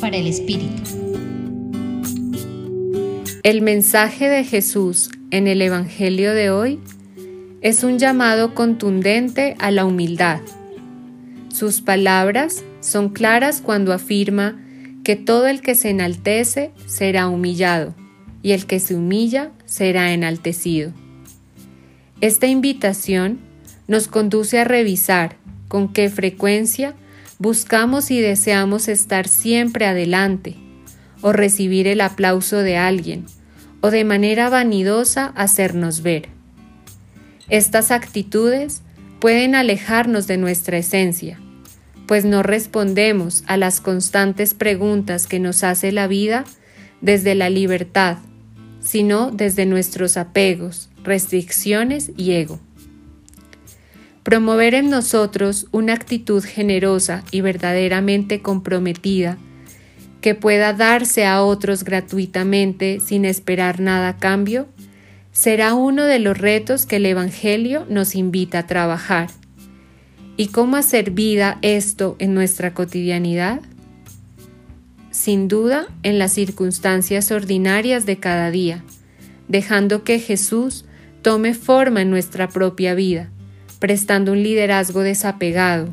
Para el Espíritu. El mensaje de Jesús en el Evangelio de hoy es un llamado contundente a la humildad. Sus palabras son claras cuando afirma que todo el que se enaltece será humillado y el que se humilla será enaltecido. Esta invitación nos conduce a revisar con qué frecuencia buscamos y deseamos estar siempre adelante, o recibir el aplauso de alguien, o de manera vanidosa hacernos ver. Estas actitudes pueden alejarnos de nuestra esencia, pues no respondemos a las constantes preguntas que nos hace la vida desde la libertad, sino desde nuestros apegos, restricciones y ego. Promover en nosotros una actitud generosa y verdaderamente comprometida que pueda darse a otros gratuitamente sin esperar nada a cambio, será uno de los retos que el Evangelio nos invita a trabajar. ¿Y cómo hacer vida esto en nuestra cotidianidad? Sin duda, en las circunstancias ordinarias de cada día, dejando que Jesús tome forma en nuestra propia vida prestando un liderazgo desapegado,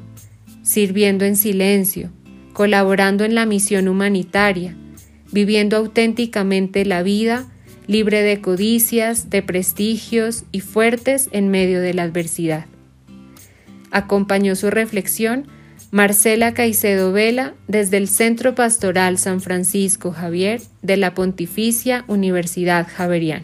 sirviendo en silencio, colaborando en la misión humanitaria, viviendo auténticamente la vida, libre de codicias, de prestigios y fuertes en medio de la adversidad. Acompañó su reflexión Marcela Caicedo Vela desde el Centro Pastoral San Francisco Javier de la Pontificia Universidad Javeriana.